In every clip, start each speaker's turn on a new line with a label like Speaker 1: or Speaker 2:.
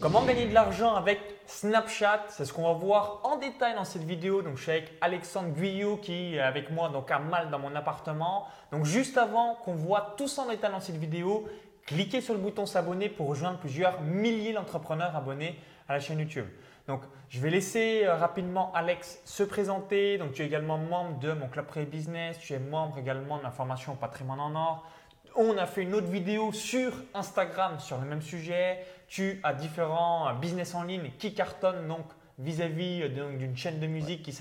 Speaker 1: Comment gagner de l'argent avec Snapchat? C'est ce qu'on va voir en détail dans cette vidéo. Donc, je suis avec Alexandre Guyot qui est avec moi donc à Malte dans mon appartement. Donc, juste avant qu'on voit tout ça en détail dans cette vidéo, cliquez sur le bouton s'abonner pour rejoindre plusieurs milliers d'entrepreneurs abonnés à la chaîne YouTube. Donc, je vais laisser euh, rapidement Alex se présenter. Donc, tu es également membre de mon club Pré Business. Tu es membre également de la formation Patrimoine en Or. On a fait une autre vidéo sur Instagram sur le même sujet. Tu as différents business en ligne qui cartonnent vis-à-vis euh, d'une chaîne de musique qui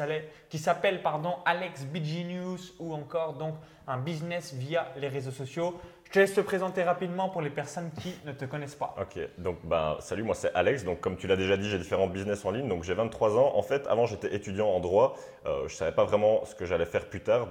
Speaker 1: s'appelle pardon Alex BG News ou encore donc un business via les réseaux sociaux. Je te laisse te présenter rapidement pour les personnes qui ne te connaissent pas.
Speaker 2: Ok, donc ben, salut, moi c'est Alex. Donc comme tu l'as déjà dit, j'ai différents business en ligne. Donc j'ai 23 ans. En fait, avant j'étais étudiant en droit. Euh, je ne savais pas vraiment ce que j'allais faire plus tard.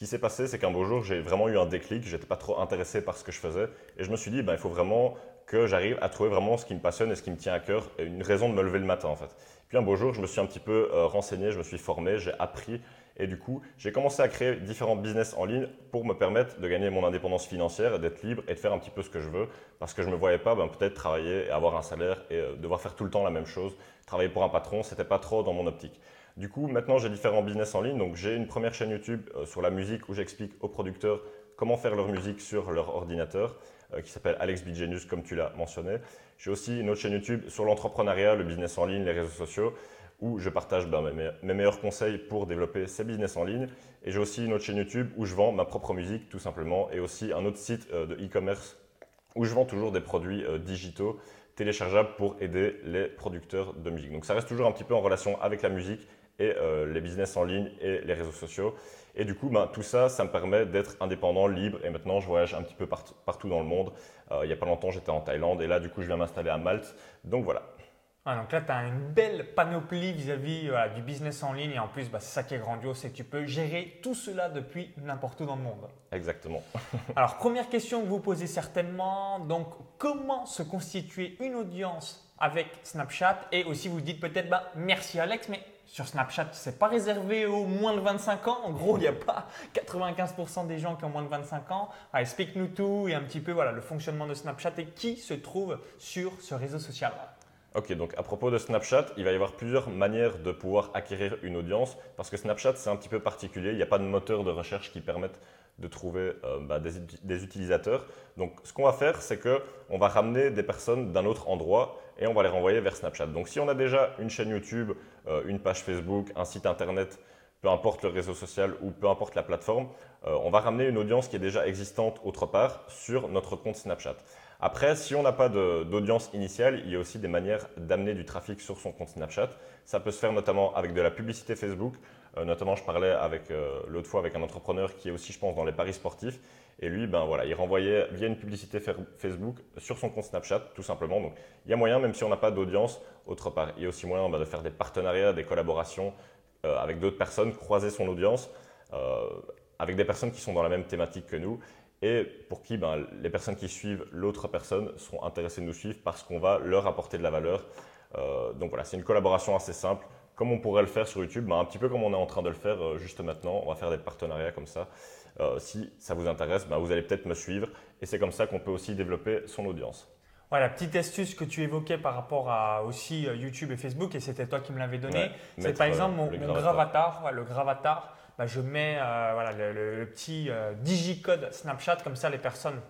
Speaker 2: Qui s'est passé, c'est qu'un beau jour, j'ai vraiment eu un déclic. J'étais pas trop intéressé par ce que je faisais. Et je me suis dit, ben, il faut vraiment que j'arrive à trouver vraiment ce qui me passionne et ce qui me tient à cœur, et une raison de me lever le matin en fait. Puis un beau jour, je me suis un petit peu euh, renseigné, je me suis formé, j'ai appris et du coup, j'ai commencé à créer différents business en ligne pour me permettre de gagner mon indépendance financière, d'être libre et de faire un petit peu ce que je veux. Parce que je ne me voyais pas ben, peut-être travailler et avoir un salaire et euh, devoir faire tout le temps la même chose. Travailler pour un patron, ce n'était pas trop dans mon optique. Du coup, maintenant, j'ai différents business en ligne. Donc, j'ai une première chaîne YouTube euh, sur la musique où j'explique aux producteurs comment faire leur musique sur leur ordinateur euh, qui s'appelle Alex Bigenius, comme tu l'as mentionné. J'ai aussi une autre chaîne YouTube sur l'entrepreneuriat, le business en ligne, les réseaux sociaux où je partage ben, mes, meilleurs conseils pour développer ces business en ligne. Et j'ai aussi une autre chaîne YouTube où je vends ma propre musique tout simplement et aussi un autre site euh, de e-commerce où je vends toujours des produits digitaux téléchargeables pour aider les producteurs de musique. Donc ça reste toujours un petit peu en relation avec la musique et euh, les business en ligne et les réseaux sociaux. Et du coup, ben, tout ça, ça me permet d'être indépendant, libre. Et maintenant, je voyage un petit peu partout dans le monde. il n'y a pas longtemps, j'étais en Thaïlande et là, du coup, je viens m'installer à Malte. Donc voilà.
Speaker 1: Ah, donc là, tu as une belle panoplie vis-à-vis du business en ligne et en plus, bah, c'est ça qui est grandiose, c'est que tu peux gérer tout cela depuis n'importe où dans le monde.
Speaker 2: Exactement.
Speaker 1: Alors, première question que vous posez certainement, donc comment se constituer une audience avec Snapchat? Et aussi vous dites peut-être, bah, merci Alex, mais sur Snapchat, c'est pas réservé aux moins de 25 ans. En gros, il n'y a pas 95% des gens qui ont moins de 25 ans. Explique-nous tout et un petit peu voilà, le fonctionnement de Snapchat et qui se trouve sur ce réseau social.
Speaker 2: Ok, donc à propos de Snapchat, il va y avoir plusieurs manières de pouvoir acquérir une audience parce que Snapchat c'est un petit peu particulier, il n'y a pas de moteur de recherche qui permette de trouver euh, bah, des, utilisateurs. Donc ce qu'on va faire, c'est qu'on va ramener des personnes d'un autre endroit et on va les renvoyer vers Snapchat. Donc si on a déjà une chaîne YouTube, euh, une page Facebook, un site internet, peu importe le réseau social ou peu importe la plateforme, euh, on va ramener une audience qui est déjà existante autre part sur notre compte Snapchat. Après, si on n'a pas d'audience initiale, il y a aussi des manières d'amener du trafic sur son compte Snapchat. Ça peut se faire notamment avec de la publicité Facebook. Euh, notamment, je parlais avec euh, l'autre fois avec un entrepreneur qui est aussi, je pense, dans les paris sportifs. Et lui, ben voilà, il renvoyait via une publicité Facebook sur son compte Snapchat, tout simplement. Donc, il y a moyen, même si on n'a pas d'audience, autre part. Il y a aussi moyen ben, de faire des partenariats, des collaborations euh, avec d'autres personnes, croiser son audience avec des personnes qui sont dans la même thématique que nous et pour qui ben, les personnes qui suivent l'autre personne seront intéressées de nous suivre parce qu'on va leur apporter de la valeur. Donc voilà, c'est une collaboration assez simple, comme on pourrait le faire sur YouTube, ben, un petit peu comme on est en train de le faire euh, juste maintenant. On va faire des partenariats comme ça. Euh, si ça vous intéresse, ben, vous allez peut-être me suivre et c'est comme ça qu'on peut aussi développer son audience.
Speaker 1: Voilà, petite astuce que tu évoquais par rapport à aussi YouTube et Facebook, et c'était toi qui me l'avais donné, c'est par exemple mon, gravatar, le gravatar bah, je mets euh, voilà, le, petit euh, digicode Snapchat, comme ça les personnes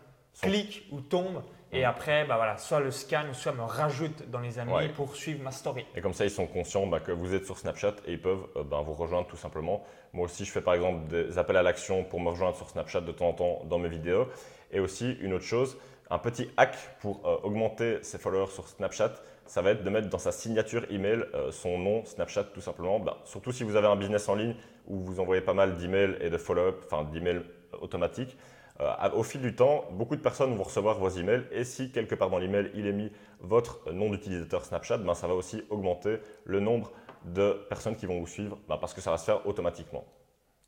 Speaker 1: cliquent ou tombent. Et après, bah voilà, soit le scan, soit me rajoutent dans les amis pour suivre ma story.
Speaker 2: Et comme ça, ils sont conscients bah, que vous êtes sur Snapchat et ils peuvent euh, vous rejoindre tout simplement. Moi aussi, je fais par exemple des appels à l'action pour me rejoindre sur Snapchat de temps en temps dans mes vidéos. Et aussi, une autre chose, un petit hack pour augmenter ses followers sur Snapchat, ça va être de mettre dans sa signature email euh, son nom Snapchat tout simplement. Ben, surtout si vous avez un business en ligne où vous envoyez pas mal d'emails et de follow-up, enfin d'emails automatiques. Euh, au fil du temps, beaucoup de personnes vont recevoir vos emails et si quelque part dans l'email il est mis votre nom d'utilisateur Snapchat, ben, ça va aussi augmenter le nombre de personnes qui vont vous suivre ben, parce que ça va se faire automatiquement.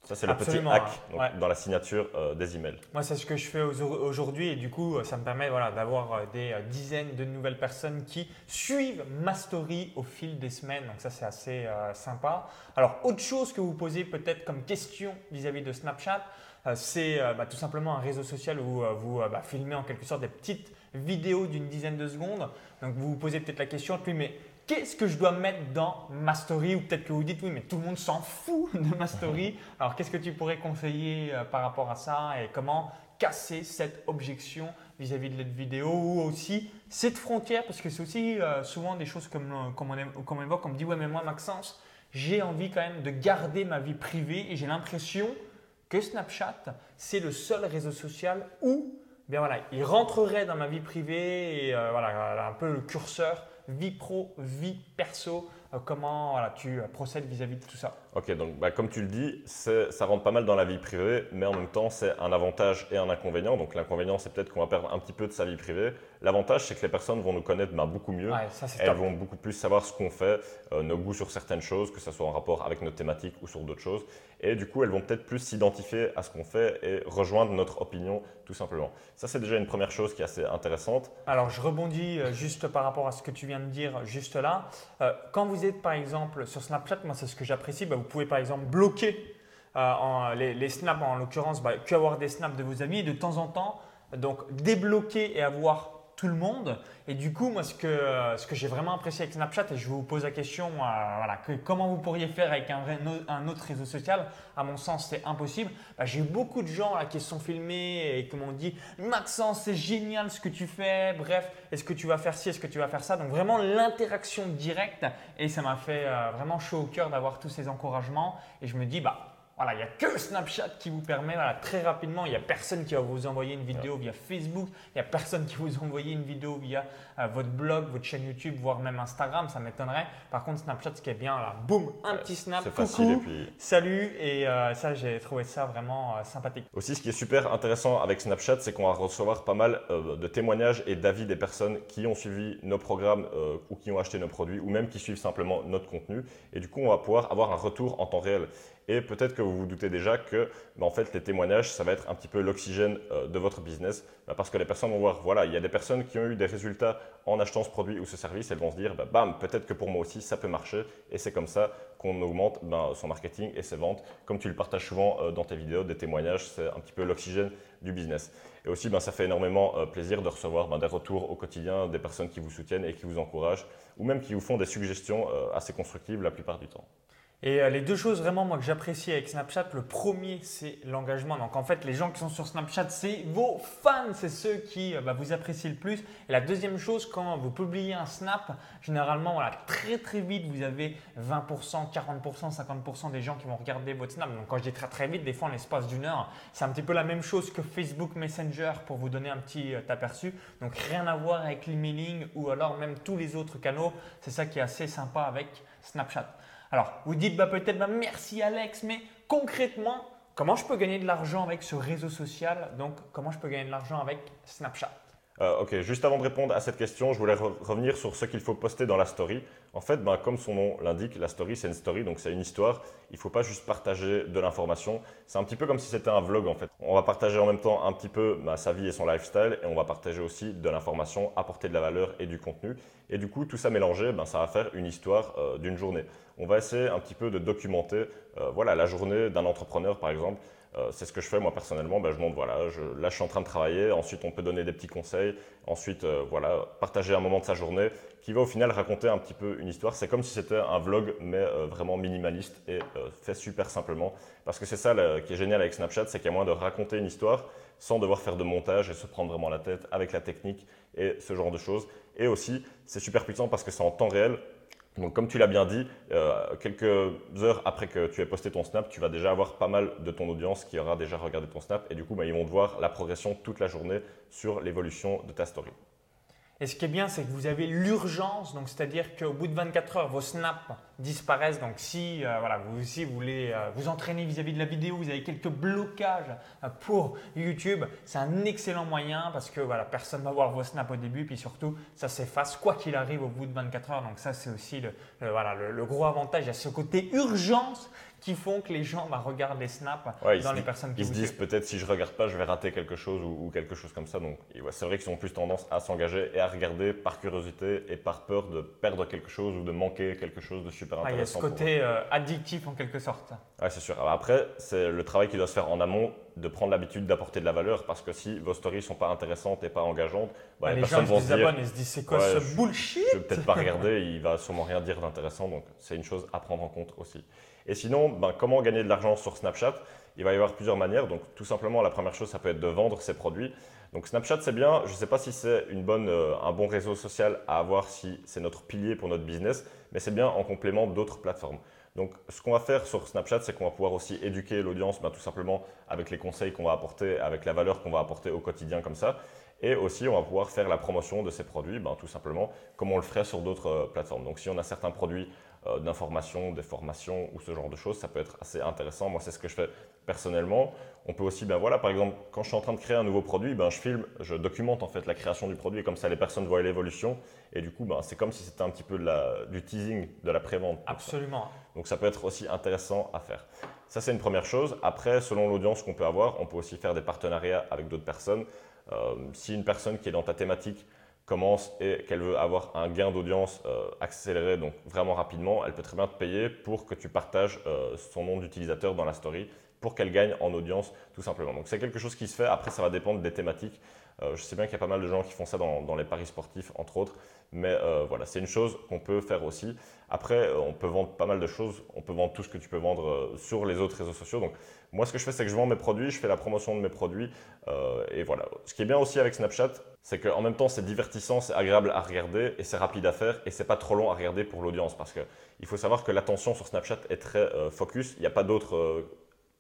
Speaker 2: Ça, c'est le petit hack dans la signature euh, des emails.
Speaker 1: Moi, c'est ce que je fais aujourd'hui et du coup, ça me permet voilà, d'avoir euh, des euh, dizaines de nouvelles personnes qui suivent ma story au fil des semaines. Donc, ça, c'est assez sympa. Alors, autre chose que vous posez peut-être comme question vis-à-vis de Snapchat, c'est bah, tout simplement un réseau social où vous bah, filmez en quelque sorte des petites vidéo d'une dizaine de secondes. Donc vous vous posez peut-être la question, oui, mais qu'est-ce que je dois mettre dans ma story? Ou peut-être que vous dites, oui, mais tout le monde s'en fout de ma story. Alors qu'est-ce que tu pourrais conseiller euh, par rapport à ça? Et comment casser cette objection vis-à-vis de cette vidéo? Ou aussi cette frontière Parce que c'est aussi euh, souvent des choses comme, euh, comme, on, comme on évoque, on me dit, ouais, mais moi, Maxence, j'ai envie quand même de garder ma vie privée et j'ai l'impression que Snapchat, c'est le seul réseau social où bien voilà, il rentrerait dans ma vie privée et voilà, un peu le curseur vie pro, vie perso, euh, comment voilà, tu euh, procèdes vis-à-vis de tout ça
Speaker 2: Ok, donc bah, comme tu le dis, ça rentre pas mal dans la vie privée, mais en même temps, c'est un avantage et un inconvénient. Donc l'inconvénient, c'est peut-être qu'on va perdre un petit peu de sa vie privée. L'avantage, c'est que les personnes vont nous connaître bah, beaucoup mieux. Elles vont beaucoup plus savoir ce qu'on fait, euh, nos goûts sur certaines choses, que ce soit en rapport avec notre thématique ou sur d'autres choses. Et du coup, elles vont peut-être plus s'identifier à ce qu'on fait et rejoindre notre opinion, tout simplement. Ça, c'est déjà une première chose qui est assez intéressante.
Speaker 1: Alors, je rebondis juste par rapport à ce que tu viens de dire juste là. quand vous êtes, par exemple, sur Snapchat, moi, c'est ce que j'apprécie. Bah, vous pouvez par exemple bloquer euh, les, snaps, en l'occurrence, bah, que avoir des snaps de vos amis et de temps en temps, donc débloquer et avoir tout le monde. Et du coup, moi, ce que, ce que j'ai vraiment apprécié avec Snapchat, et je vous pose la question, euh, voilà, comment vous pourriez faire avec un, autre réseau social? À mon sens, c'est impossible. Bah, j'ai beaucoup de gens là, qui sont filmés et qui m'ont dit Maxence, c'est génial ce que tu fais. Bref, est-ce que tu vas faire ci, est-ce que tu vas faire ça? Donc, vraiment l'interaction directe. Et ça m'a fait euh, vraiment chaud au cœur d'avoir tous ces encouragements. Et je me dis, bah, voilà, il n'y a que Snapchat qui vous permet très rapidement, il n'y a personne qui va vous envoyer une vidéo via Facebook, il n'y a personne qui va vous envoyer une vidéo via euh, votre blog, votre chaîne YouTube, voire même Instagram, ça m'étonnerait. Par contre, Snapchat, ce qui est bien, là, boum, un petit snap, coucou, facile, et puis... salut, et euh, ça, j'ai trouvé ça vraiment euh, sympathique.
Speaker 2: Aussi, ce qui est super intéressant avec Snapchat, c'est qu'on va recevoir pas mal de témoignages et d'avis des personnes qui ont suivi nos programmes ou qui ont acheté nos produits, ou même qui suivent simplement notre contenu. Et du coup, on va pouvoir avoir un retour en temps réel. Et peut-être que vous vous doutez déjà que bah, en fait, les témoignages, ça va être un petit peu l'oxygène euh, de votre business. Bah, parce que les personnes vont voir, voilà, il y a des personnes qui ont eu des résultats en achetant ce produit ou ce service. Elles vont se dire, bah, bam, peut-être que pour moi aussi, ça peut marcher. Et c'est comme ça qu'on augmente son marketing et ses ventes. Comme tu le partages souvent euh, dans tes vidéos, des témoignages, c'est un petit peu l'oxygène du business. Et aussi, ça fait énormément euh, plaisir de recevoir des retours au quotidien, des personnes qui vous soutiennent et qui vous encouragent, ou même qui vous font des suggestions assez constructives la plupart du temps.
Speaker 1: Et euh, les deux choses vraiment moi que j'apprécie avec Snapchat, le premier c'est l'engagement. Donc en fait les gens qui sont sur Snapchat c'est vos fans, c'est ceux qui euh, bah, vous apprécient le plus. Et la deuxième chose quand vous publiez un snap, généralement voilà, très très vite vous avez 20%, 40%, 50% des gens qui vont regarder votre snap. Donc quand je dis très très vite, des fois en l'espace d'une heure, c'est un petit peu la même chose que Facebook Messenger pour vous donner un petit euh, aperçu. Donc rien à voir avec l'emailing ou alors même tous les autres canaux. C'est ça qui est assez sympa avec Snapchat. Alors, vous dites bah, peut-être bah, merci Alex, mais concrètement, comment je peux gagner de l'argent avec ce réseau social? Donc, comment je peux gagner de l'argent avec Snapchat?
Speaker 2: Euh, ok, juste avant de répondre à cette question, je voulais revenir sur ce qu'il faut poster dans la story. En fait, ben, comme son nom l'indique, la story, c'est une story, donc c'est une histoire. Il ne faut pas juste partager de l'information. C'est un petit peu comme si c'était un vlog, en fait. On va partager en même temps un petit peu ben, sa vie et son lifestyle, et on va partager aussi de l'information, apporter de la valeur et du contenu. Et du coup, tout ça mélangé, ben, ça va faire une histoire euh, d'une journée. On va essayer un petit peu de documenter euh, voilà, la journée d'un entrepreneur, par exemple. Euh, c'est ce que je fais moi personnellement. Ben, je montre, voilà, je, là en train de travailler. Ensuite, on peut donner des petits conseils. Ensuite, euh, voilà, partager un moment de sa journée qui va au final raconter un petit peu une histoire. C'est comme si c'était un vlog, mais euh, vraiment minimaliste et fait super simplement. Parce que c'est ça qui est génial avec Snapchat, c'est qu'il y a moyen de raconter une histoire sans devoir faire de montage et se prendre vraiment la tête avec la technique et ce genre de choses. Et aussi, c'est super puissant parce que c'est en temps réel. Donc, comme tu l'as bien dit, euh, quelques heures après que tu aies posté ton snap, tu vas déjà avoir pas mal de ton audience qui aura déjà regardé ton snap et du coup, bah, ils vont voir la progression toute la journée sur l'évolution de ta story.
Speaker 1: Et ce qui est bien, c'est que vous avez l'urgence, donc c'est-à-dire qu'au bout de 24 heures, vos snaps disparaissent. Donc si euh, voilà, vous aussi vous voulez euh, vous entraîner vis-à-vis de la vidéo, vous avez quelques blocages euh, pour YouTube, c'est un excellent moyen parce que voilà, personne ne va voir vos snaps au début, puis surtout ça s'efface quoi qu'il arrive au bout de 24 heures. Donc ça c'est aussi le, voilà, le, gros avantage. Il y a ce côté urgence qui font que les gens bah, regardent les snaps dans les personnes qui
Speaker 2: Ils se disent peut-être si je regarde pas, je vais rater quelque chose ou, quelque chose comme ça. Donc c'est vrai qu'ils ont plus tendance à s'engager et à regarder par curiosité et par peur de perdre quelque chose ou de manquer quelque chose de super intéressant.
Speaker 1: il y a ce côté euh, addictif en quelque sorte.
Speaker 2: Oui, c'est sûr. après, c'est le travail qui doit se faire en amont de prendre l'habitude d'apporter de la valeur parce que si vos stories sont pas intéressantes et pas engageantes,
Speaker 1: bah, les, personnes gens vont se et se disent c'est quoi ce bullshit
Speaker 2: Je vais peut-être pas regarder, il va sûrement rien dire d'intéressant, donc c'est une chose à prendre en compte aussi. Et sinon, ben, comment gagner de l'argent sur Snapchat? Il va y avoir plusieurs manières. Donc tout simplement, la première chose, ça peut être de vendre ses produits. Donc Snapchat, c'est bien. Je ne sais pas si c'est une bonne, euh, un bon réseau social à avoir si c'est notre pilier pour notre business, mais c'est bien en complément d'autres plateformes. Donc, ce qu'on va faire sur Snapchat, c'est qu'on va pouvoir aussi éduquer l'audience, ben, tout simplement avec les conseils qu'on va apporter, avec la valeur qu'on va apporter au quotidien comme ça. Et aussi, on va pouvoir faire la promotion de ces produits, ben, tout simplement comme on le ferait sur d'autres euh, plateformes. Donc, si on a certains produits euh, d'information, des formations ou ce genre de choses, ça peut être assez intéressant. Moi, c'est ce que je fais personnellement. On peut aussi, ben voilà, par exemple, quand je suis en train de créer un nouveau produit, ben, je filme, je documente en fait la création du produit, comme ça les personnes voient l'évolution. Et du coup, ben, c'est comme si c'était un petit peu de la, du teasing, de la prévente.
Speaker 1: Absolument.
Speaker 2: Donc ça peut être aussi intéressant à faire. Ça, c'est une première chose. Après, selon l'audience qu'on peut avoir, on peut aussi faire des partenariats avec d'autres personnes. Euh, si une personne qui est dans ta thématique commence et qu'elle veut avoir un gain d'audience euh, accéléré, donc vraiment rapidement, elle peut très bien te payer pour que tu partages euh, son nom d'utilisateur dans la story pour qu'elle gagne en audience tout simplement. Donc c'est quelque chose qui se fait, après ça va dépendre des thématiques. Je sais bien qu'il y a pas mal de gens qui font ça dans, les paris sportifs entre autres, mais voilà, c'est une chose qu'on peut faire aussi. Après, on peut vendre pas mal de choses, on peut vendre tout ce que tu peux vendre sur les autres réseaux sociaux. Donc moi ce que je fais c'est que je vends mes produits, je fais la promotion de mes produits et voilà. Ce qui est bien aussi avec Snapchat, c'est qu'en même temps c'est divertissant, c'est agréable à regarder et c'est rapide à faire et c'est pas trop long à regarder pour l'audience parce qu'il faut savoir que l'attention sur Snapchat est très euh, focus, il n'y a pas d'autres euh,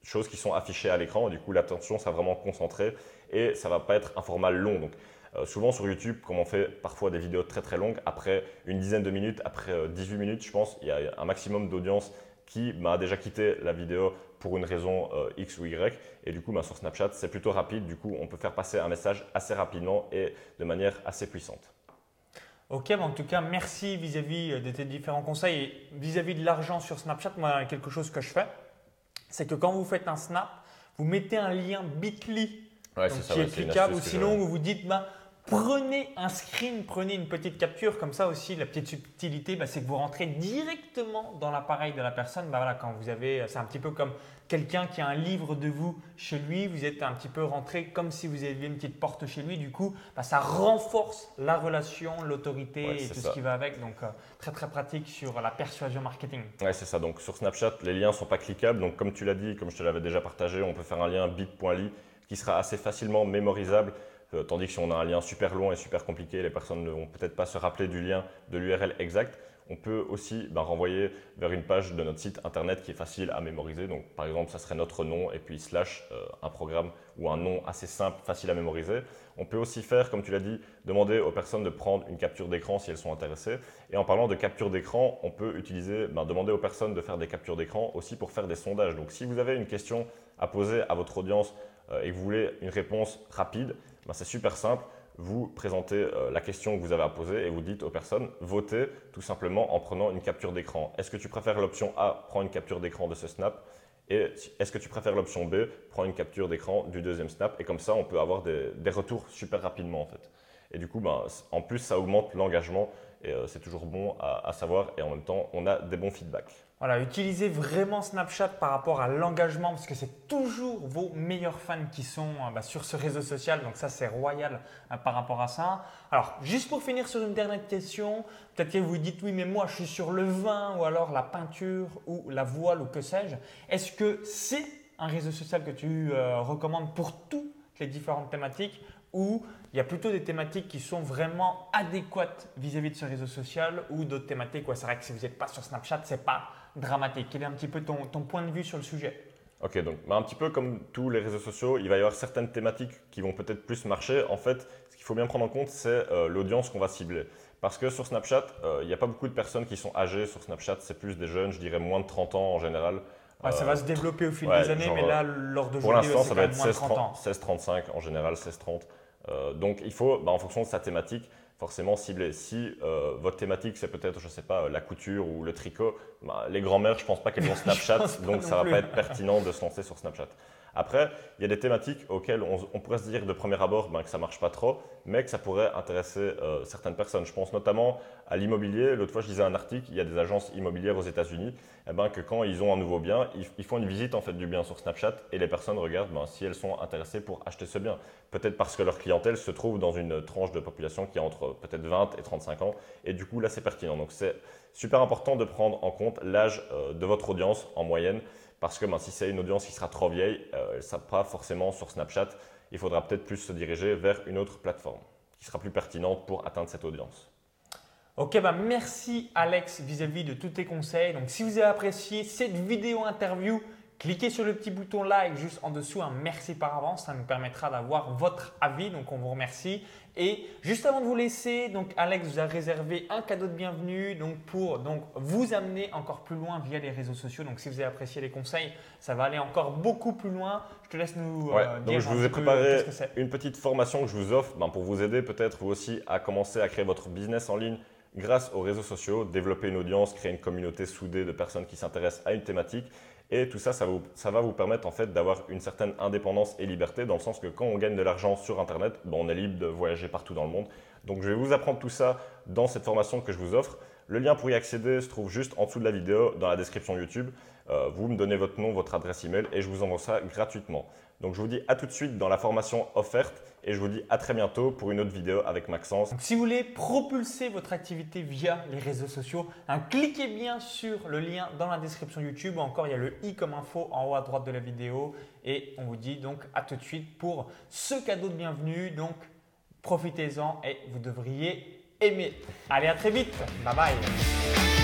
Speaker 2: choses qui sont affichées à l'écran du coup l'attention sera vraiment concentrée et ça va pas être un format long. Donc euh, souvent sur YouTube, comme on fait parfois des vidéos très très longues, après une dizaine de minutes, après 18 minutes, je pense, il y a un maximum d'audience qui m'a déjà quitté la vidéo pour une raison euh, X ou Y. Et du coup, bah, sur Snapchat, c'est plutôt rapide. Du coup, on peut faire passer un message assez rapidement et de manière assez puissante.
Speaker 1: Ok, bah, en tout cas, merci vis-à-vis euh, de tes différents conseils. Et vis-à-vis de l'argent sur Snapchat, moi, quelque chose que je fais, c'est que quand vous faites un snap, vous mettez un lien bit.ly qui est cliquable, ou sinon vous vous dites, bah, Prenez un screen, prenez une petite capture, comme ça aussi la petite subtilité, bah, c'est que vous rentrez directement dans l'appareil de la personne. Bah, voilà, quand vous avez, c'est un petit peu comme quelqu'un qui a un livre de vous chez lui, vous êtes un petit peu rentré comme si vous aviez une petite porte chez lui. Du coup, bah, ça renforce la relation, l'autorité et tout ce qui va avec. Donc, euh, très très pratique sur la persuasion marketing.
Speaker 2: Ouais, c'est ça. Donc, sur Snapchat, les liens sont pas cliquables. Donc, comme tu l'as dit, comme je te l'avais déjà partagé, on peut faire un lien bit.ly qui sera assez facilement mémorisable euh, tandis que si on a un lien super long et super compliqué, les personnes ne vont peut-être pas se rappeler du lien de l'URL exact. On peut aussi ben, renvoyer vers une page de notre site internet qui est facile à mémoriser. Donc, par exemple, ça serait notre nom et puis slash euh, un programme ou un nom assez simple, facile à mémoriser. On peut aussi faire, comme tu l'as dit, demander aux personnes de prendre une capture d'écran si elles sont intéressées. Et en parlant de capture d'écran, on peut utiliser, ben, demander aux personnes de faire des captures d'écran aussi pour faire des sondages. Donc, si vous avez une question à poser à votre audience et que vous voulez une réponse rapide, ben, c'est super simple. Vous présentez euh, la question que vous avez à poser et vous dites aux personnes, votez tout simplement en prenant une capture d'écran. Est-ce que tu préfères l'option A, prends une capture d'écran de ce snap et est-ce que tu préfères l'option B, prends une capture d'écran du deuxième snap et comme ça on peut avoir des, retours super rapidement en fait. Et du coup, ben, en plus ça augmente l'engagement et euh, c'est toujours bon à savoir et en même temps on a des bons feedbacks.
Speaker 1: Voilà, utilisez vraiment Snapchat par rapport à l'engagement parce que c'est toujours vos meilleurs fans qui sont euh, bah, sur ce réseau social. Donc ça, c'est royal euh, par rapport à ça. Alors, juste pour finir sur une dernière question, peut-être que vous dites oui, mais moi, je suis sur le vin ou alors la peinture ou la voile ou que sais-je. Est-ce que c'est un réseau social que tu euh, recommandes pour toutes les différentes thématiques ou il y a plutôt des thématiques qui sont vraiment adéquates vis-à-vis de ce réseau social ou d'autres thématiques où c'est vrai que si vous n'êtes pas sur Snapchat, c'est pas dramatique. Quel est un petit peu ton, point de vue sur le sujet
Speaker 2: Ok, donc bah, un petit peu comme tous les réseaux sociaux, il va y avoir certaines thématiques qui vont peut-être plus marcher. En fait, ce qu'il faut bien prendre en compte, c'est euh, l'audience qu'on va cibler. Parce que sur Snapchat, euh, il n'y a pas beaucoup de personnes qui sont âgées sur Snapchat, c'est plus des jeunes, je dirais moins de 30 ans en général.
Speaker 1: ça va se développer au fil des années, mais là, lors de
Speaker 2: Pour l'instant, ça va être 16-35 en général, 16-30. Euh, donc il faut, bah, en fonction de sa thématique, forcément cibler. Si euh, votre thématique, c'est peut-être, je ne sais pas, la couture ou le tricot, bah, les grand-mères, je ne pense pas qu'elles vont Snapchat, donc ça ne va pas être pertinent de se lancer sur Snapchat. Après, il y a des thématiques auxquelles on, pourrait se dire de premier abord ben, que ça marche pas trop, mais que ça pourrait intéresser euh, certaines personnes. Je pense notamment à l'immobilier. L'autre fois, je lisais un article, il y a des agences immobilières aux États-Unis, eh ben, que quand ils ont un nouveau bien, ils, font une visite en fait, du bien sur Snapchat et les personnes regardent ben, si elles sont intéressées pour acheter ce bien. Peut-être parce que leur clientèle se trouve dans une tranche de population qui a entre peut-être 20 et 35 ans, et du coup, là, c'est pertinent. Donc, c'est super important de prendre en compte l'âge euh, de votre audience en moyenne, parce que ben, si c'est une audience qui sera trop vieille, euh, elle ne sera pas forcément sur Snapchat il faudra peut-être plus se diriger vers une autre plateforme qui sera plus pertinente pour atteindre cette audience.
Speaker 1: Ok, bah merci Alex vis-à-vis de tous tes conseils. Donc si vous avez apprécié cette vidéo interview, cliquez sur le petit bouton like juste en dessous. Un merci par avance, ça nous permettra d'avoir votre avis. Donc on vous remercie. Et juste avant de vous laisser, donc Alex vous a réservé un cadeau de bienvenue donc pour donc vous amener encore plus loin via les réseaux sociaux. Donc si vous avez apprécié les conseils, ça va aller encore beaucoup plus loin. Je te laisse nous
Speaker 2: euh, dire. Donc je vous ai préparé une petite formation que je vous offre ben, pour vous aider peut-être vous aussi à commencer à créer votre business en ligne grâce aux réseaux sociaux, développer une audience, créer une communauté soudée de personnes qui s'intéressent à une thématique. Et tout ça, ça, va vous permettre en fait d'avoir une certaine indépendance et liberté, dans le sens que quand on gagne de l'argent sur Internet, ben, on est libre de voyager partout dans le monde. Donc je vais vous apprendre tout ça dans cette formation que je vous offre. Le lien pour y accéder se trouve juste en dessous de la vidéo, dans la description YouTube. Euh, vous me donnez votre nom, votre adresse email et je vous envoie ça gratuitement. Donc je vous dis à tout de suite dans la formation offerte et je vous dis à très bientôt pour une autre vidéo avec Maxence.
Speaker 1: si vous voulez propulser votre activité via les réseaux sociaux, hein, cliquez bien sur le lien dans la description YouTube. Encore, il y a le i comme info en haut à droite de la vidéo et on vous dit donc à tout de suite pour ce cadeau de bienvenue. Donc profitez-en et vous devriez aimer. Allez, à très vite. Bye bye.